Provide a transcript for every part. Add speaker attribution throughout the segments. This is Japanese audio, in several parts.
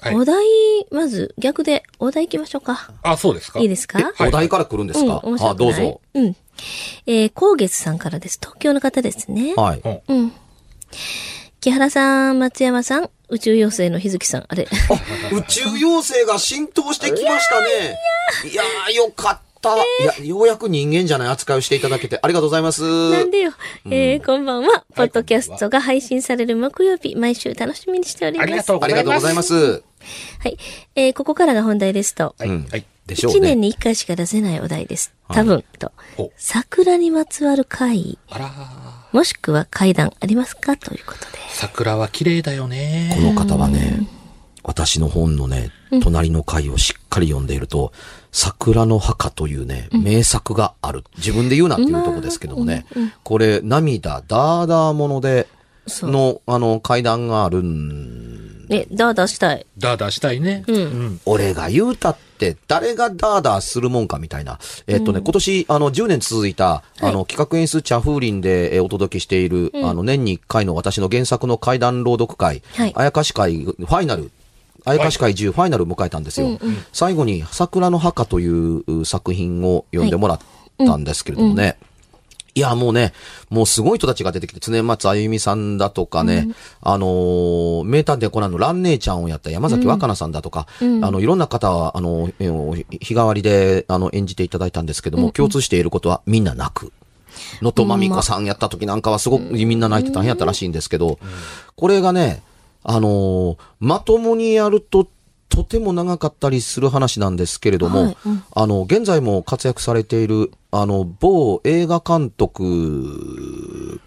Speaker 1: はい
Speaker 2: お題、まず逆でお題行きましょうか。
Speaker 1: あ、そうですか
Speaker 2: いいですか？
Speaker 1: はい
Speaker 3: お題から来るんですか、
Speaker 2: うん、
Speaker 3: あ、どうぞ。。
Speaker 2: うん。えー、高月さんからです。東京の方ですね。
Speaker 3: はい。
Speaker 2: うん。木原さん、松山さん、宇宙妖精の日月さん、あれ。
Speaker 3: 宇宙妖精が浸透してきましたね。いやー、よかった。いや、ようやく人間じゃない扱いをしていただけてありがとうございます。
Speaker 2: なんでよ。えー、こんばんは。ポッドキャストが配信される木曜日、毎週楽しみにしております。
Speaker 1: ありがとうご
Speaker 3: あり
Speaker 1: ざいます。
Speaker 2: はい。えー、ここからが本題ですと。
Speaker 1: はい。
Speaker 3: でしょうね。
Speaker 2: 年に一回しか出せないお題です。多分、と
Speaker 1: ほ。
Speaker 2: 桜にまつわる会
Speaker 1: あら
Speaker 2: もしくは会談ありますか？ということで。
Speaker 1: 桜は綺麗だよね。
Speaker 3: この方はね、私の本のね、隣の回をしっかり読んでいると、桜の墓というね、名作がある。自分で言うなっていうとこですけどもね、これ、涙、ダーダーもので、の、あの、階段があるん。
Speaker 2: え、ダーダーしたい。
Speaker 1: ダーダーしたいね。うん。
Speaker 3: 俺が言うたって、誰がダーダーするもんかみたいな。えっとね、今年、あの、10年続いた、あの、企画演出茶風林でえーお届けしている、あの、年に1回の私の原作の怪談朗読会、
Speaker 2: はい
Speaker 3: あやかし会、ファイナル、あやかし会10ファイナルを迎えたんですよ。最後に、桜の墓というう作品を読んでもらったんですけれどもね。いや、もうね、もうすごい人たちが出てきて、常松あゆみさんだとかね、あのー名探偵コナンの蘭姉ちゃんをやった山崎若菜さんだとか、あの、いろんな方は、あの、えー日替わりで、あの、演じていただいたんですけども、共通していることはみんな泣く。能登まみこさんやった時なんかはすごくみんな泣いて大変やったらしいんですけど、これがね、あのーまともにやると、とても長かったりする話なんですけれども、
Speaker 2: はいうん
Speaker 3: あの、現在も活躍されている、あの、某映画監督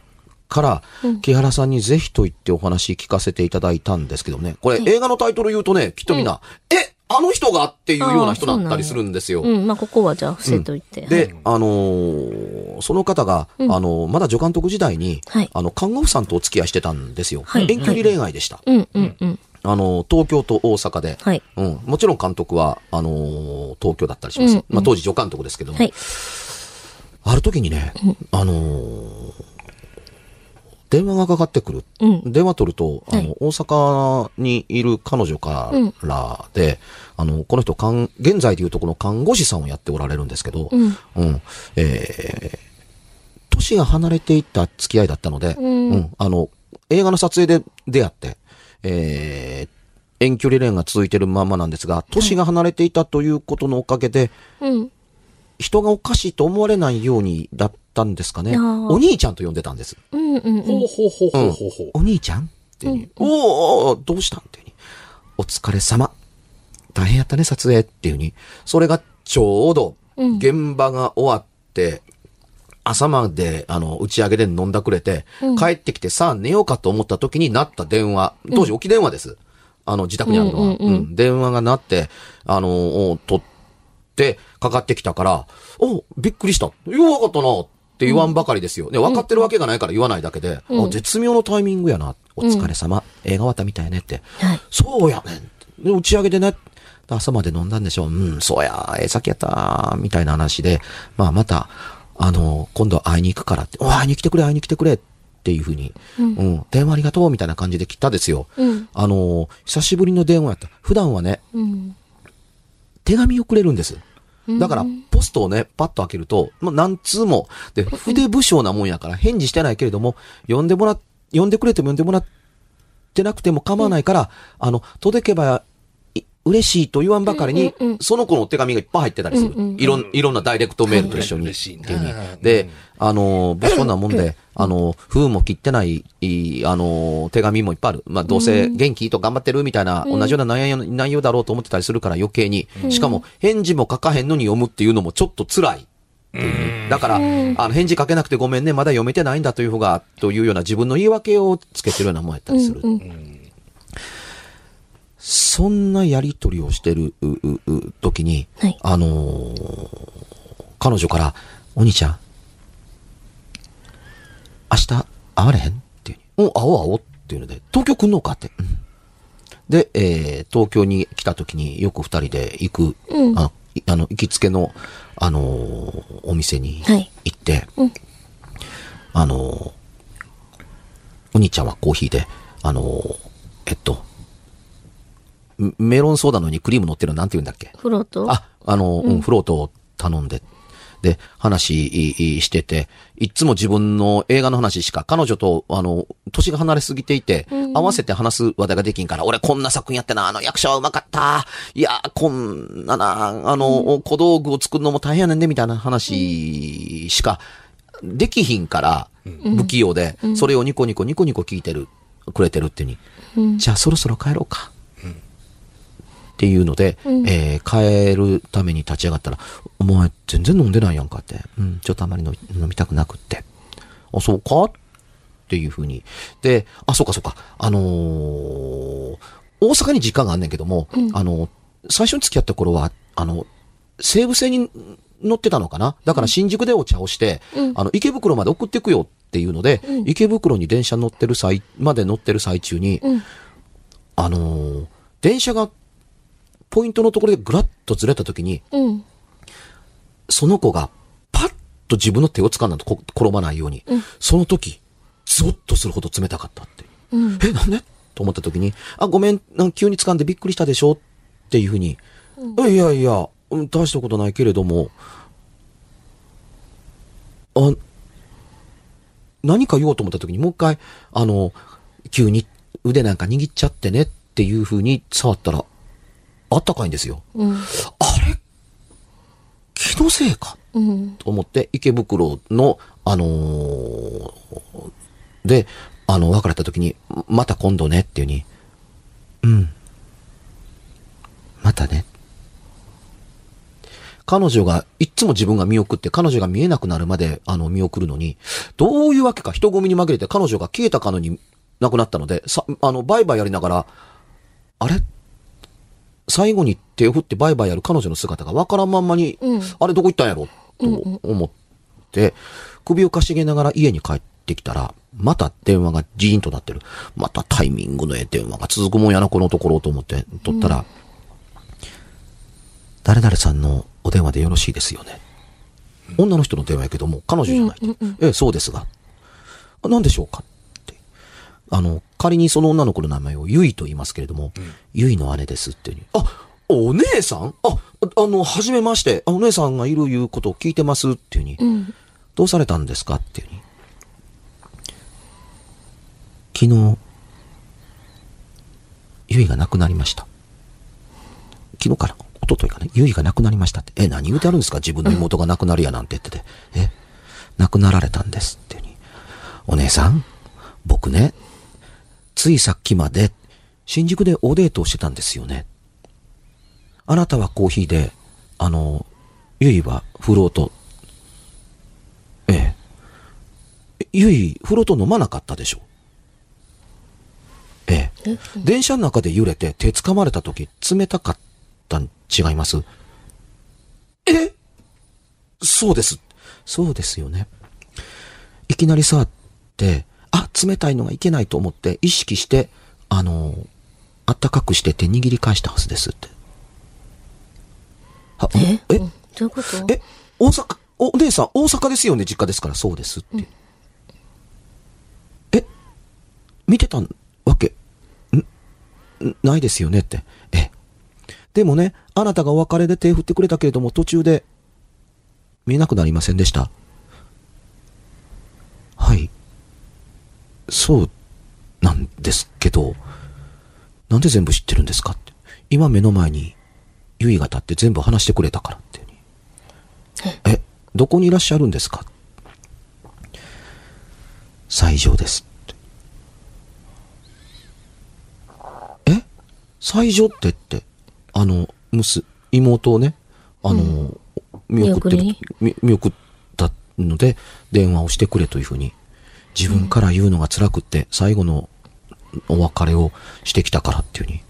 Speaker 3: から、木原さんにぜひと言ってお話聞かせていただいたんですけどね。これ、映画のタイトル言うとね、きっとみんな、え、あの人が？っていうような人だったりするんですよ。
Speaker 2: うん、まあ、ここはじゃあ伏せといて。
Speaker 3: で、あのーその方が、あのーまだ助監督時代に、
Speaker 2: はい
Speaker 3: あの、看護婦さんとお付き合いしてたんですよ。
Speaker 2: はい
Speaker 3: 遠距離恋愛でした。
Speaker 2: うん、うん、うん。
Speaker 3: あのー東京と大阪で、
Speaker 2: はい。
Speaker 3: うん、もちろん監督は、あのー東京だったりします。
Speaker 2: うん
Speaker 3: まあ、当時助監督ですけども。
Speaker 2: はい。
Speaker 3: ある時にね、あのー電話がかかってくる。
Speaker 2: うん
Speaker 3: 電話取ると、あの、
Speaker 2: はい
Speaker 3: 大阪にいる彼女からで、あの、この人、看現在でいうとこの看護師さんをやっておられるんですけど、
Speaker 2: うん。
Speaker 3: うん。えー、年が離れていった付き合いだったので、
Speaker 2: うん
Speaker 3: あの、映画の撮影で出会って、えー、遠距離恋愛が続いてるままなんですが、年が離れていたということのおかげで、
Speaker 2: うん。
Speaker 3: 人がおかしいと思われないようにだったんですかね。お兄ちゃんと呼んでたんです。
Speaker 2: うん、うん、うん。
Speaker 1: ほうほうほうほうほうほう。
Speaker 3: お兄ちゃんっていうに、おーおーどうしたんってお疲れ様。大変やったね、撮影っていうに。それがちょうど、現場が終わって、朝まで、あの、打ち上げで飲んだくれて、帰ってきてさあ寝ようかと思った時になった電話。当時置き電話です。あの、自宅にあるのは。うん電話が鳴って、あの、お取って、かかってきたから、おびっくりした。ようわかったな。って言わんばかりですよ。ね、分かってるわけがないから言わないだけで、あ絶妙のタイミングやな。お疲れ様。映画終わったみたいねって。
Speaker 2: はい。
Speaker 3: そうやねん。で、打ち上げでね、朝まで飲んだんでしょう。うん、そうや、ええ先やった、みたいな話で、まあまた、あの、今度会いに行くからって、お会いに来てくれ、会いに来てくれっていうふうに、うん、電話ありがとう、みたいな感じで来たですよ。
Speaker 2: うん。
Speaker 3: あの、久しぶりの電話やった。普段はね、
Speaker 2: うん。
Speaker 3: 手紙をくれるんです。だから、ポストをね、パッと開けると、まあ、何通も、で、筆武将なもんやから、返事してないけれども、読んでもら、読んでくれても読んでもらってなくても構わないから、あの、届けば、い嬉しいと言わんばかりに、
Speaker 2: うんうんうん。
Speaker 3: その子の手紙がいっぱい入ってたりする。
Speaker 2: うんうん
Speaker 3: いろん、いろんなダイレクトメールと一緒に。
Speaker 1: 嬉しいな
Speaker 3: っていうに
Speaker 1: うん
Speaker 3: で、あの、武将なもんで、あの、封も切ってない、いあの、手紙もいっぱいある。まあ、どうせ元気と頑張ってるみたいな、同じような内容内容だろうと思ってたりするから余計に。しかも、返事も書かへんのに読むっていうのもちょっと辛い。だから、あの、返事書けなくてごめんね、まだ読めてないんだという方が、というような自分の言い訳をつけてるようなもんやったりする。そんなやりとりをしてる、う、う、う、時に、
Speaker 2: はい。
Speaker 3: あのー彼女から、お兄ちゃん、明日会われへん？っていうに。うん、会おう会おう？っていうので、東京来んのかって。うん。で、えー東京に来た時によく二人で行く、
Speaker 2: うん。
Speaker 3: あいあの、行きつけの、あのーお店に
Speaker 2: はい。
Speaker 3: 行って、
Speaker 2: うん。
Speaker 3: あのーお兄ちゃんはコーヒーで、あのーえっと、メメロンソーダのにクリーム乗ってるのなんて言うんだっけ？
Speaker 2: フロート？
Speaker 3: あ、あの、うん、フロートを頼んで、で、話してて、いっつも自分の映画の話しか、彼女と、あの、年が離れすぎていて、合わせて話す話題ができんから、俺こんな作品やってな、あの役者はうまかった。いや、こんなな、あの、小道具を作るのも大変やねんね、みたいな話しか、できひんから、不器用で、それをニコニコニコニコ聞いてる、くれてるっていうに、じゃあそろそろ帰ろうか。っていうので、えー帰るために立ち上がったら、お前全然飲んでないやんかって。うん、ちょっとあまり飲みたくなくって。あ、そうか？っていうふうに。で、あ、そうかそうか。あのー大阪に実家があんねんけども、あの、最初に付き合った頃は、あの、西武線に乗ってたのかな？だから新宿でお茶をして、あの、池袋まで送っていくよっていうので、池袋に電車乗ってる際、まで乗ってる最中に、あのー電車が、ポイントのところでぐらっとずれた時に、
Speaker 2: うん。
Speaker 3: その子がパッと自分の手を掴んだとこ転ばないように、その時、ゾッとするほど冷たかったって。
Speaker 2: うん。
Speaker 3: え、なんで？と思った時に、あ、ごめん、なん急に掴んでびっくりしたでしょっていうふうに、いやいや、うん大したことないけれども、あ、何か言おうと思った時にもう一回、あの、急に腕なんか握っちゃってねっていうふうに触ったら、あったかいんですよ。
Speaker 2: うん。
Speaker 3: あれ？気のせいか？
Speaker 2: うん。
Speaker 3: と思って、池袋の、あのーで、あの、別れた時に、また今度ねっていうに、うん。またね。彼女が、いっつも自分が見送って、彼女が見えなくなるまで、あの、見送るのに、どういうわけか人混みに紛れて彼女が消えたかのに亡くなったので、さ、あの、バイバイやりながら、あれ？最後に手を振ってバイバイやる彼女の姿がわからんまんまに、
Speaker 2: うん
Speaker 3: あれどこ行ったんやろ？と思って、首をかしげながら家に帰ってきたら、また電話がジーンとなってる。またタイミングのええ電話が続くもんやな、このところと思って、取ったら、誰々さんのお電話でよろしいですよね。女の人の電話やけども、彼女じゃないと。ええ、そうですが。あ何でしょうか？あの、仮にその女の子の名前をゆいと言いますけれども、ゆいの姉ですっていうに。あ、お姉さん？あ、あの、はじめまして。あ、お姉さんがいるいうことを聞いてますっていうに。
Speaker 2: うん。
Speaker 3: どうされたんですかっていうに。昨日、ゆいが亡くなりました。昨日から、一昨日かね、ゆいが亡くなりましたって。え、何言うてあるんですか？自分の妹が亡くなるやなんて言ってて。え、亡くなられたんですっていうに。お姉さん、僕ね、ついさっきまで、新宿でおデートをしてたんですよね。あなたはコーヒーで、あの、ゆいはフロート、ええ。えゆい、風呂と飲まなかったでしょ？ええ。電車の中で揺れて手掴まれた時冷たかったん違います？え？そうです。そうですよね。いきなり触って、あ、冷たいのがいけないと思って意識して、あの、あったかくして手握り返したはずですって。は
Speaker 2: え？
Speaker 3: え？
Speaker 2: うんどういうこと？
Speaker 3: え、大阪、お姉さん、大阪ですよね、実家ですから、そうですって。え、見てたわけ、ん、んないですよねって。え、でもね、あなたがお別れで手振ってくれたけれども、途中で、見えなくなりませんでした？はい。そう、なんですけど、なんで全部知ってるんですかって。今目の前に、ゆいが立って全部話してくれたからって。え、どこにいらっしゃるんですか西条ですって。え？西条ってって、あの、むす、妹をね、あの、見送ってる
Speaker 2: 見送りに、
Speaker 3: 見見送ったので、電話をしてくれというふうに、自分から言うのが辛くって、最後のお別れをしてきたからっていうに。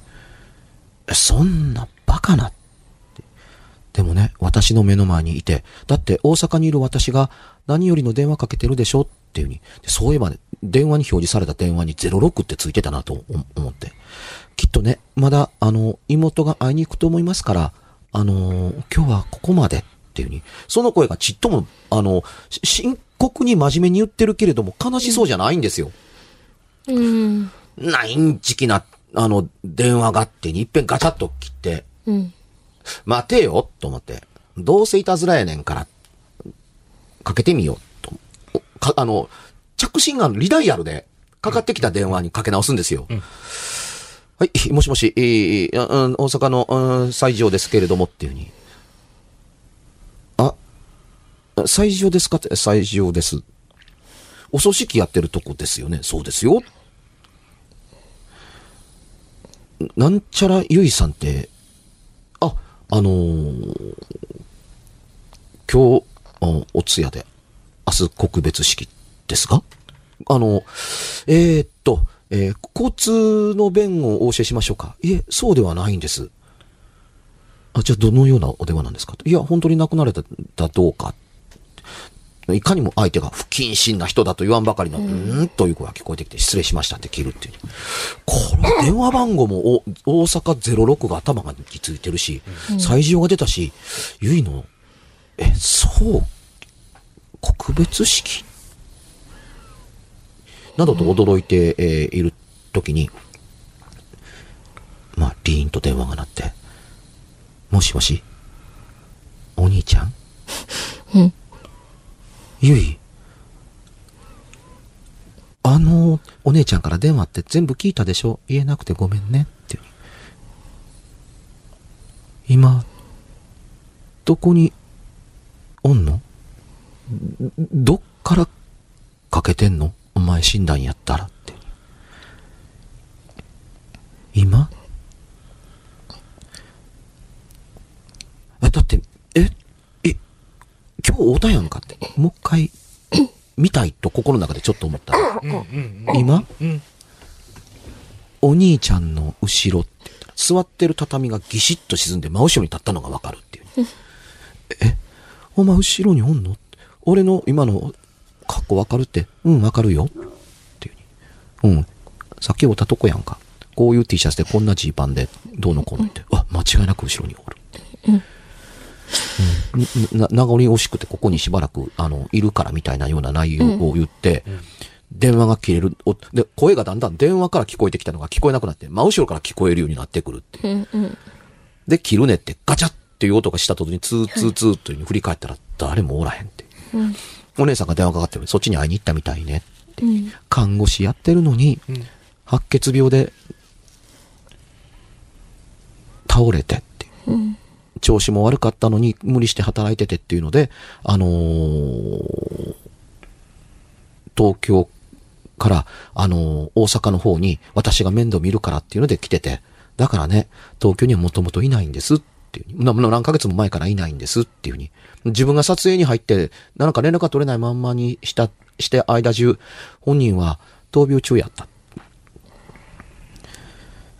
Speaker 3: そんなバカなってでもね、私の目の前にいて、だって大阪にいる私が何よりの電話かけてるでしょっていうふうに。そういえばね、電話に表示された電話に06ってついてたなと思って。きっとね、まだ、あの、妹が会いに行くと思いますから、あのー今日はここまでっていうふうに。その声がちっとも、あの、し深刻に真面目に言ってるけれども、悲しそうじゃないんですよ。
Speaker 2: うん。
Speaker 3: ないんちきな、あの、電話があってに一遍ガチャッと切って、
Speaker 2: うん。
Speaker 3: 待てよ、と思って。どうせいたずらやねんから、かけてみよう、と。おか、あの、着信がリダイヤルで、かかってきた電話にかけ直すんですよ。はい、もしもし、えー大阪の、うん、西条ですけれどもっていうふうに。あ、西条ですか？って、西条です。お葬式やってるとこですよね？そうですよ。なんちゃらゆいさんって、あ、あのー今日、お通夜で、明日告別式ですか？あの、えーっと、えー交通の便をお教えしましょうか？いえ、そうではないんです。あ、じゃあどのようなお電話なんですか？いや、本当に亡くなられたどうか。いかにも相手が不謹慎な人だと言わんばかりの、うーんという声が聞こえてきて、失礼しましたって切るっていう。これ、電話番号もお大阪06が頭がについてるし、西条が出たし、ゆいの、え、そう、告別式？などと驚いて、えーいる時に、まあ、リーンと電話が鳴って、もしもしお兄ちゃん？
Speaker 2: うん。
Speaker 3: ゆい。あの、お姉ちゃんから電話って全部聞いたでしょ？言えなくてごめんねって。今、どこに、おんの？どっからかけてんの？お前死んだんやったらって。今え、だって、え、え、今日会うたやんかって。もう一回、見たいと心の中でちょっと思ったら。今、お兄ちゃんの後ろって座ってる畳がギシッと沈んで真後ろに立ったのがわかるっていう。え、お前後ろにおんの？俺の今の格好わかるって？うん、わかるよ。っていうふうに。うん。さっき会ったとこやんか。こういう T シャツでこんなジーパンでどうのこうのって。あ、間違いなく後ろにおる。うんな、名残惜しくてここにしばらく、あの、いるからみたいなような内容を言って、電話が切れる。おで、声がだんだん電話から聞こえてきたのが聞こえなくなって、真後ろから聞こえるようになってくるっていう。
Speaker 2: うんうん。
Speaker 3: で、切るねってガチャっていう音がしたときにツーツーツーというふうに振り返ったら誰もおらへんって。
Speaker 2: うん。
Speaker 3: お姉さんが電話かかってるそっちに会いに行ったみたいね。
Speaker 2: うん。
Speaker 3: 看護師やってるのに、白血病で倒れてって。
Speaker 2: うん。
Speaker 3: 調子も悪かったのに無理して働いててっていうので、あのー東京から、あのー大阪の方に私が面倒見るからっていうので来てて、だからね、東京にはもともといないんですっていうな何ヶ月も前からいないんですっていうふうに。自分が撮影に入って、なんか連絡が取れないまんまにした、して間中、本人は闘病中やった。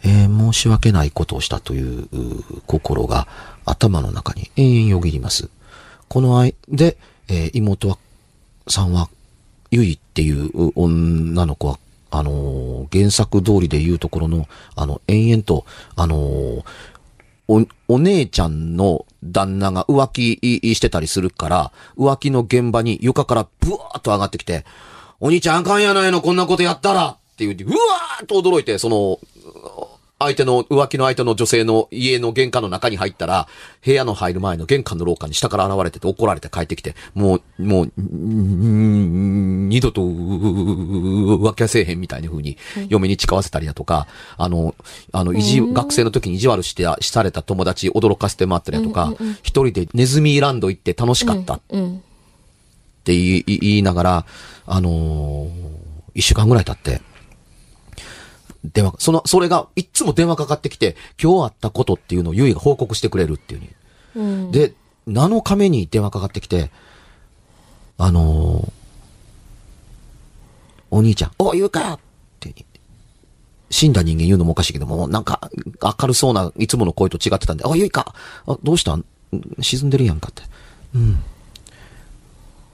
Speaker 3: えー申し訳ないことをしたというう心が頭の中に延々よぎります。この愛で、えー妹は、さんは、ゆいっていう女の子は、あのー原作通りで言うところの、あの、延々と、あのお、お姉ちゃんの旦那が浮気してたりするから、浮気の現場に床からブワーッと上がってきて、お兄ちゃんあかんやないの、こんなことやったらって言って、うわーっと驚いて、その、相手の、浮気の相手の女性の家の玄関の中に入ったら、部屋の入る前の玄関の廊下に下から現れてて怒られて帰ってきて、もう、もう、ん二度と浮気はせえへんみたいな風に嫁に誓わせたりだとか、あの、あの、意地、学生の時に意地悪して、された友達驚かせて回ったりだとか、一人でネズミランド行って楽しかった。
Speaker 2: うん。
Speaker 3: って言い言いながら、あのー一週間ぐらい経って、電話、その、それが、いっつも電話かかってきて、今日あったことっていうのをゆいが報告してくれるっていうに。
Speaker 2: うん。
Speaker 3: で、7日目に電話かかってきて、あのーお兄ちゃん、おゆうかって、死んだ人間言うのもおかしいけども、なんか、明るそうな、いつもの声と違ってたんで、あ、ゆいかあ、どうしたん？沈んでるやんかって。うん。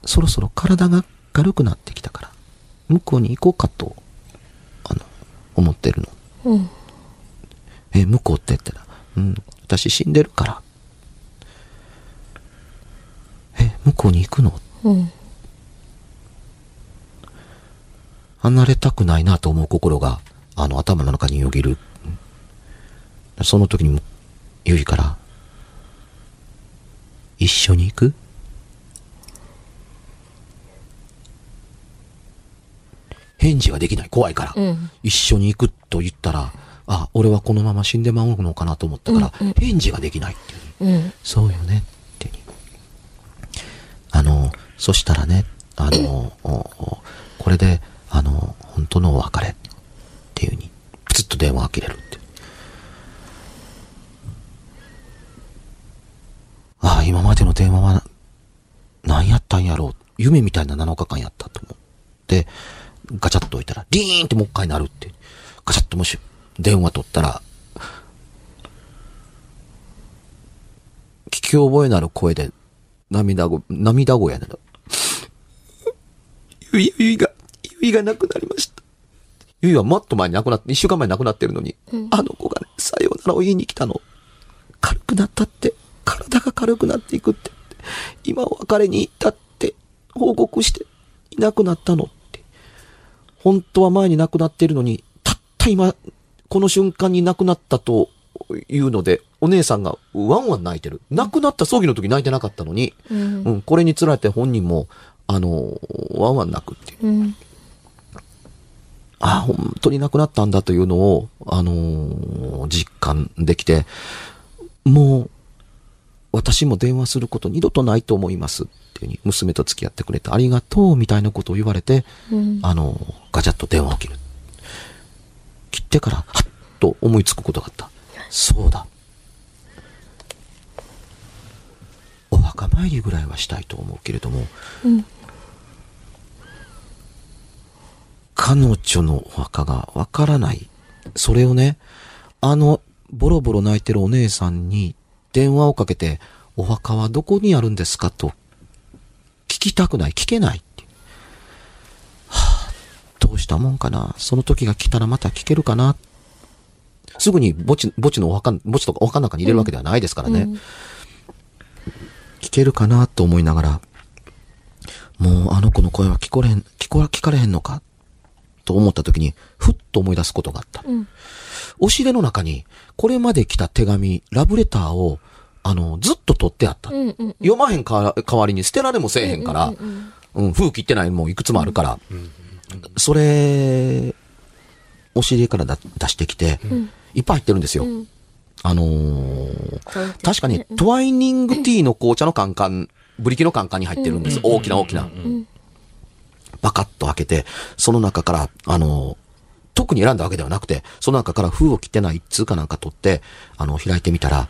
Speaker 3: そろそろ体が軽くなってきたから、向こうに行こうかと、思ってるの。
Speaker 2: うん。
Speaker 3: え、向こうって言ったら、うん、私死んでるから。え、向こうに行くの？
Speaker 2: うん。
Speaker 3: 離れたくないなと思う心が、あの、頭の中によぎる。うんその時にも、ゆいから、一緒に行く？返事ができない。怖いから。
Speaker 2: うん。
Speaker 3: 一緒に行くと言ったら、あ、俺はこのまま死んでまうのかなと思ったから、返事ができないっていう。
Speaker 2: うん。
Speaker 3: そうよねっていうあの、そしたらね、あの、これで、あの、本当のお別れっていうふうに、プツッと電話が切れるって。ああ、今までの電話は、何やったんやろう。夢みたいな7日間やったと思って、ガチャッと置いたら、リーンってもう一回鳴るって。ガチャッともし、電話取ったら、聞き覚えなる声で、涙ご、涙声やねん。ゆい、ゆいが、ゆいが亡くなりました。ゆいはもっと前に亡くなって、一週間前に亡くなってるのに、あの子がね、さようならを言いに来たの。軽くなったって、体が軽くなっていくって、今お別れに行ったって、報告して、いなくなったのって。本当は前に亡くなっているのに、たった今、この瞬間に亡くなったというので、お姉さんがワンワン泣いてる。亡くなった葬儀の時泣いてなかったのに、
Speaker 2: うん。
Speaker 3: うん、これにつられて本人も、あの、ワンワン泣くっていう。
Speaker 2: うん。
Speaker 3: ああ、本当に亡くなったんだというのを、あのー実感できて、もう、私も電話すること二度とないと思いますっていうふうに、娘と付き合ってくれてありがとうみたいなことを言われて、
Speaker 2: うん。
Speaker 3: あのーガチャッと電話を切る。切ってから、はっと思いつくことがあった。そうだ。お墓参りぐらいはしたいと思うけれども、
Speaker 2: うん。
Speaker 3: 彼女のお墓がわからない。それをね、あの、ボロボロ泣いてるお姉さんに電話をかけて、お墓はどこにあるんですかと、聞きたくない、聞けないって。はあ、どうしたもんかな。その時が来たらまた聞けるかな。すぐに墓地、墓地のお墓、墓地とかお墓の中に入れるわけではないですからね。聞けるかなと思いながら、もうあの子の声は聞これへん、聞こ、聞かれへんのか？と思った時に、ふっと思い出すことがあった。
Speaker 2: うん。
Speaker 3: 押し入れの中に、これまで来た手紙、ラブレターを、あの、ずっと取ってあった。
Speaker 2: うん。うん。
Speaker 3: 読まへんか代わりに捨てられもせえへんから、
Speaker 2: うん。
Speaker 3: うん、封切ってないのもいくつもあるから、それ、押し入れからだ出してきて、いっぱい入ってるんですよ。
Speaker 2: うん。
Speaker 3: あのー確かに、トワイニングティーの紅茶のカンカン、ブリキのカンカンに入ってるんです。大きな大きな。
Speaker 2: ん
Speaker 3: パカッと開けて、その中から、あの、特に選んだわけではなくて、その中から封を切ってない一通かなんか取って、あの、開いてみたら、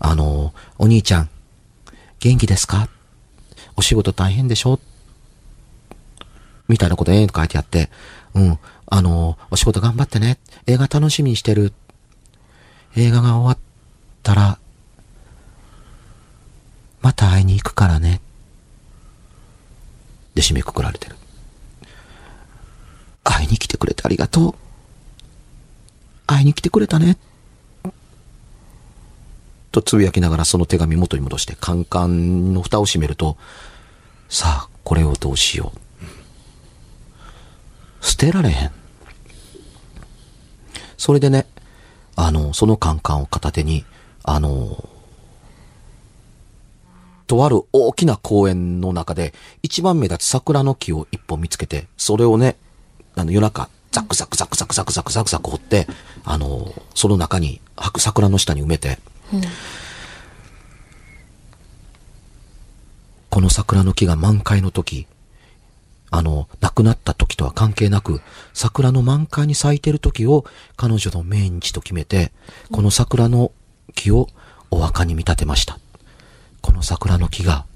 Speaker 3: あの、お兄ちゃん、元気ですか？お仕事大変でしょ？みたいなことええと書いてあって、うん、あの、お仕事頑張ってね。映画楽しみにしてる。映画が終わったら、また会いに行くからね。で締めくくられてる。会いに来てくれてありがとう。会いに来てくれたね。とつぶやきながらその手紙元に戻して、カンカンの蓋を閉めると、さあ、これをどうしよう。捨てられへん。それでね、あの、そのカンカンを片手に、あの、とある大きな公園の中で、一番目立つ桜の木を一本見つけて、それをね、あの夜中、ザクザクザクザクザクザクザクザク掘って、あの、その中に、白桜の下に埋めて、この桜の木が満開の時、あの、亡くなった時とは関係なく、桜の満開に咲いてる時を彼女の命日と決めて、この桜の木をお墓に見立てました。この桜の木が、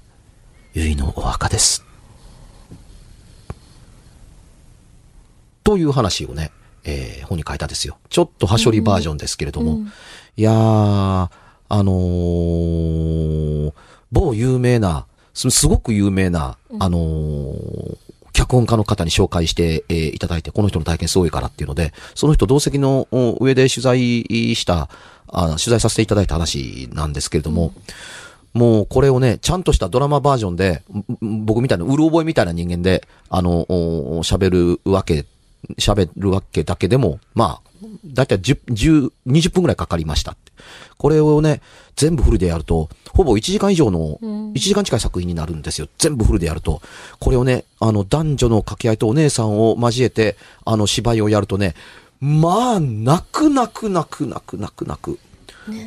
Speaker 3: ゆいのお墓です。という話をね、えー本に書いたんですよ。ちょっとはしょりバージョンですけれども。いやー、あのー某有名な、すすごく有名な、あのー脚本家の方に紹介して、えーいただいて、この人の体験すごいからっていうので、その人同席のお上で取材した、あ取材させていただいた話なんですけれども、もうこれをね、ちゃんとしたドラマバージョンで、僕みたいな、うる覚えみたいな人間で、あの、お喋るわけ、喋るわけだけでも、まあ、だいたい10、10、20分くらいかかりましたって。これをね、全部フルでやると、ほぼ1時間以上の、1時間近い作品になるんですよ。全部フルでやると。これをね、あの、男女の掛け合いとお姉さんを交えて、あの、芝居をやるとね、まあ、泣く泣く泣く泣く泣く泣く。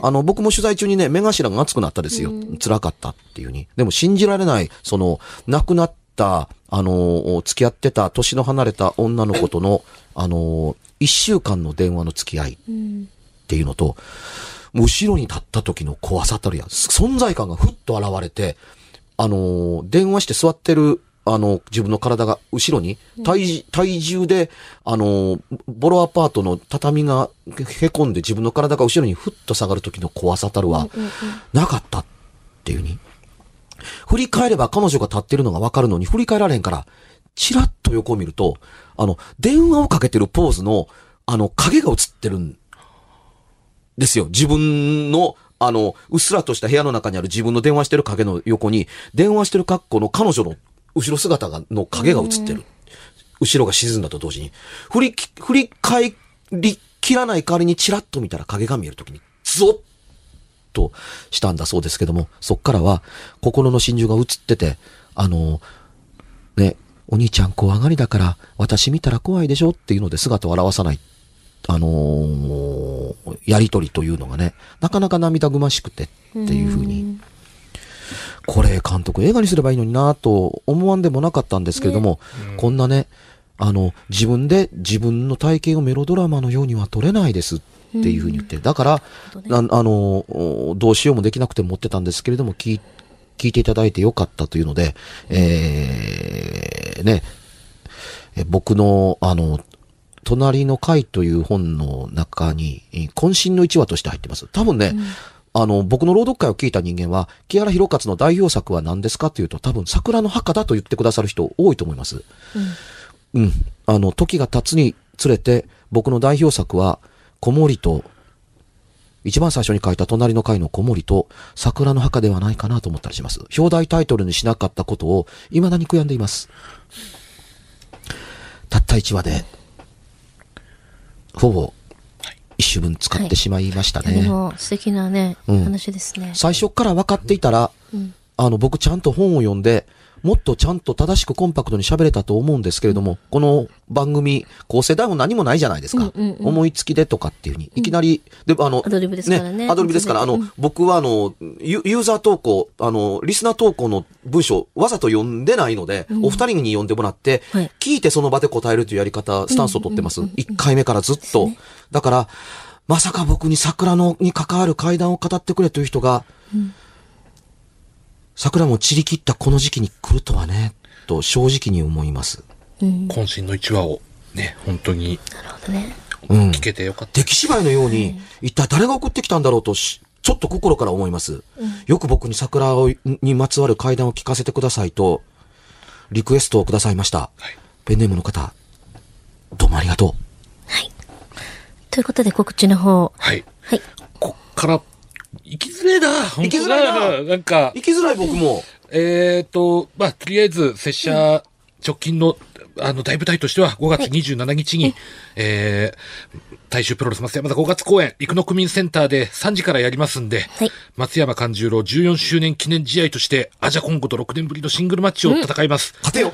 Speaker 3: あの、僕も取材中にね、目頭が熱くなったですよ。辛かったっていうに。でも信じられない、その、亡くなった、あの、付き合ってた、年の離れた女の子との、あの、一週間の電話の付き合いっていうのと、後ろに立った時の怖さたるや、存在感がふっと現れて、あの、電話して座ってる、あの、自分の体が後ろに、体重、体重で、あの、ボロアパートの畳がへこんで自分の体が後ろにふっと下がる時の怖さたるは、なかったっていうに。振り返れば彼女が立ってるのがわかるのに振り返られへんから、チラッと横を見ると、あの、電話をかけてるポーズの、あの、影が映ってるんですよ。自分の、あの、うっすらとした部屋の中にある自分の電話してる影の横に、電話してる格好の彼女の後ろ姿が、の影が映ってる。後ろが沈んだと同時に。振りき、振り返り切らない代わりにチラッと見たら影が見えるときに、ゾッとしたんだそうですけども、そっからは心の真珠が映ってて、あの、ね、お兄ちゃん怖がりだから、私見たら怖いでしょ？っていうので姿を現さない。あのーやりとりというのがね、なかなか涙ぐましくてっていうふうに。これ監督映画にすればいいのになと思わんでもなかったんですけれども、こんなね、あの、自分で自分の体験をメロドラマのようには撮れないですっていうふうに言って、だから、ああの、おどうしようもできなくて持ってたんですけれども、聞い聞いていただいてよかったというので、えー、ね、え僕の、あの、隣の会という本の中に、えー渾身の一話として入ってます。多分ね、あの、僕の朗読会を聞いた人間は、木原博勝の代表作は何ですかというと、多分桜の墓だと言ってくださる人多いと思います。うん。あの、時が経つにつれて、僕の代表作は、子守と、一番最初に書いた隣の会の子守と、桜の墓ではないかなと思ったりします。表題タイトルにしなかったことを、未だに悔やんでいます。たった一話で、ほぼ、一週分使ってしまいましたね。
Speaker 2: でも素敵なね、
Speaker 3: うん
Speaker 2: 話ですね。
Speaker 3: 最初から分かっていたら、あの、僕ちゃんと本を読んで、もっとちゃんと正しくコンパクトに喋れたと思うんですけれども、この番組、構成台本何もないじゃないですか。
Speaker 2: うんうんうん。
Speaker 3: 思いつきでとかっていうふうに、いきなり、で、あの、
Speaker 2: アドリブですからね。
Speaker 3: アドリブですから、あの、僕はあの、ユユーザー投稿、あの、リスナー投稿の文章、わざと読んでないので、お二人に読んでもらって、
Speaker 2: はい。
Speaker 3: 聞いてその場で答えるというやり方、スタンスを取ってます。一回目からずっと。だから、まさか僕に桜のに関わる階段を語ってくれという人が、桜も散り切ったこの時期に来るとはね、と正直に思います。
Speaker 1: 渾身の一話をね、本当に
Speaker 2: なるほどね。
Speaker 3: うん。
Speaker 1: 聞けてよかった。
Speaker 3: 出来芝居のように、一体誰が送ってきたんだろうとし、ちょっと心から思います。よく僕に桜をにまつわる階段を聞かせてくださいと、リクエストをくださいました。
Speaker 1: はい
Speaker 3: ペンネームの方、どうもありがとう。
Speaker 2: ということで告知の方。
Speaker 1: はい。
Speaker 2: はい。
Speaker 1: こっから生きづれえな。
Speaker 3: 生きづらいな
Speaker 1: なんか、
Speaker 3: 行きづらい僕も。
Speaker 1: えっ、と、まあ、とりあえず、拙者、直近の、あの、大舞台としては、5月27日に、えー、大衆プロレス松山座5月公演、生野区民センターで3時からやりますんで、
Speaker 2: はい
Speaker 1: 松山勘十郎14周年記念試合として、アジャコンゴと6年ぶりのシングルマッチを戦います。
Speaker 3: 勝てよ。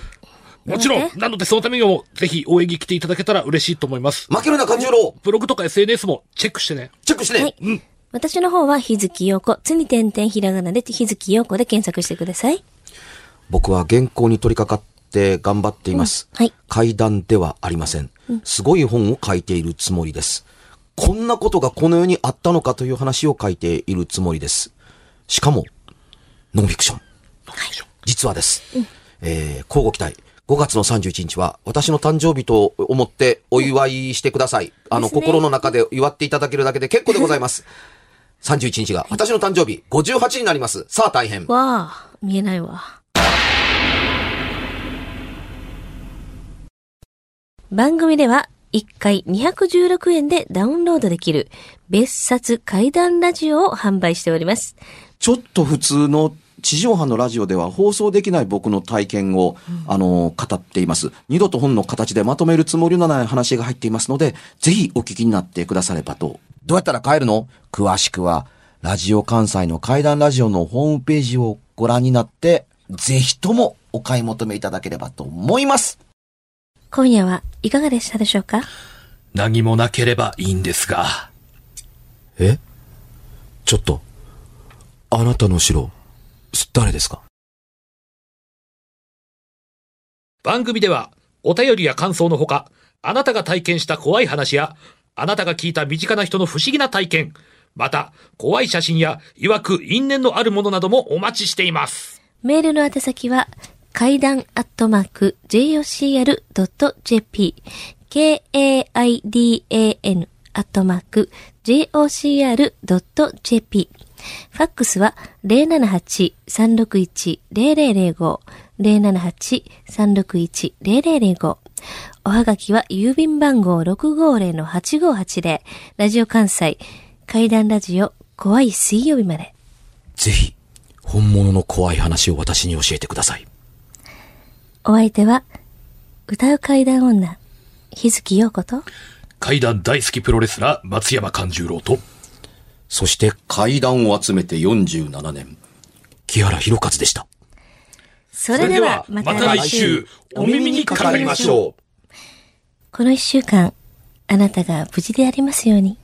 Speaker 1: もちろん、なので？そのためにも、ぜひ応援に来ていただけたら嬉しいと思います。
Speaker 3: 負けるな、勘十郎。
Speaker 1: ブログとか SNS もチェックしてね。
Speaker 3: チェックしてね。
Speaker 2: はい私の方は日月陽子、つに点々ひらがなで日月陽子で検索してください。
Speaker 3: 僕は原稿に取り掛かって頑張っています。
Speaker 2: うんはい
Speaker 3: 階段ではありません。すごい本を書いているつもりです。こんなことがこの世にあったのかという話を書いているつもりです。しかも、ノンフィクション。実はです。えー、交互期待。5月の31日は私の誕生日と思ってお祝いしてください。あの、
Speaker 2: ね
Speaker 3: 心の中で祝っていただけるだけで結構でございます。31日が私の誕生日、58になります。さあ大変。
Speaker 2: わあ、見えないわ。番組では1回216円でダウンロードできる別冊怪談ラジオを販売しております。
Speaker 4: ちょっと普通の地上波のラジオでは放送できない僕の体験を、あの、語っています。二度と本の形でまとめるつもりのない話が入っていますので、ぜひお聞きになってくださればと。どうやったら帰るの？詳しくは、ラジオ関西の怪談ラジオのホームページをご覧になって、ぜひともお買い求めいただければと思います。
Speaker 2: 今夜はいかがでしたでしょうか？
Speaker 1: 何もなければいいんですが。
Speaker 3: え？ちょっと、あなたの城、誰ですか？
Speaker 1: 番組では、お便りや感想のほか、あなたが体験した怖い話や、あなたが聞いた身近な人の不思議な体験、また、怖い写真や、曰く因縁のあるものなどもお待ちしています。
Speaker 2: メールの宛先は、階段アットマーク jocr.jp k-a-i-d-a-n アットマーク jocr.jp ファックスは078-361-0005 078-361-0005おはがきは郵便番号650-8580ラジオ関西階段ラジオ怖い水曜日まで
Speaker 3: ぜひ、本物の怖い話を私に教えてください。
Speaker 2: お相手は、歌う階段女、日月陽子と、
Speaker 1: 怪談大好きプロレスラー、松山勘十郎と、
Speaker 3: そして階段を集めて47年、木原博一でした。
Speaker 2: それではまた来週、
Speaker 1: お耳にかかりましょう。
Speaker 2: この一週間、あなたが無事でありますように。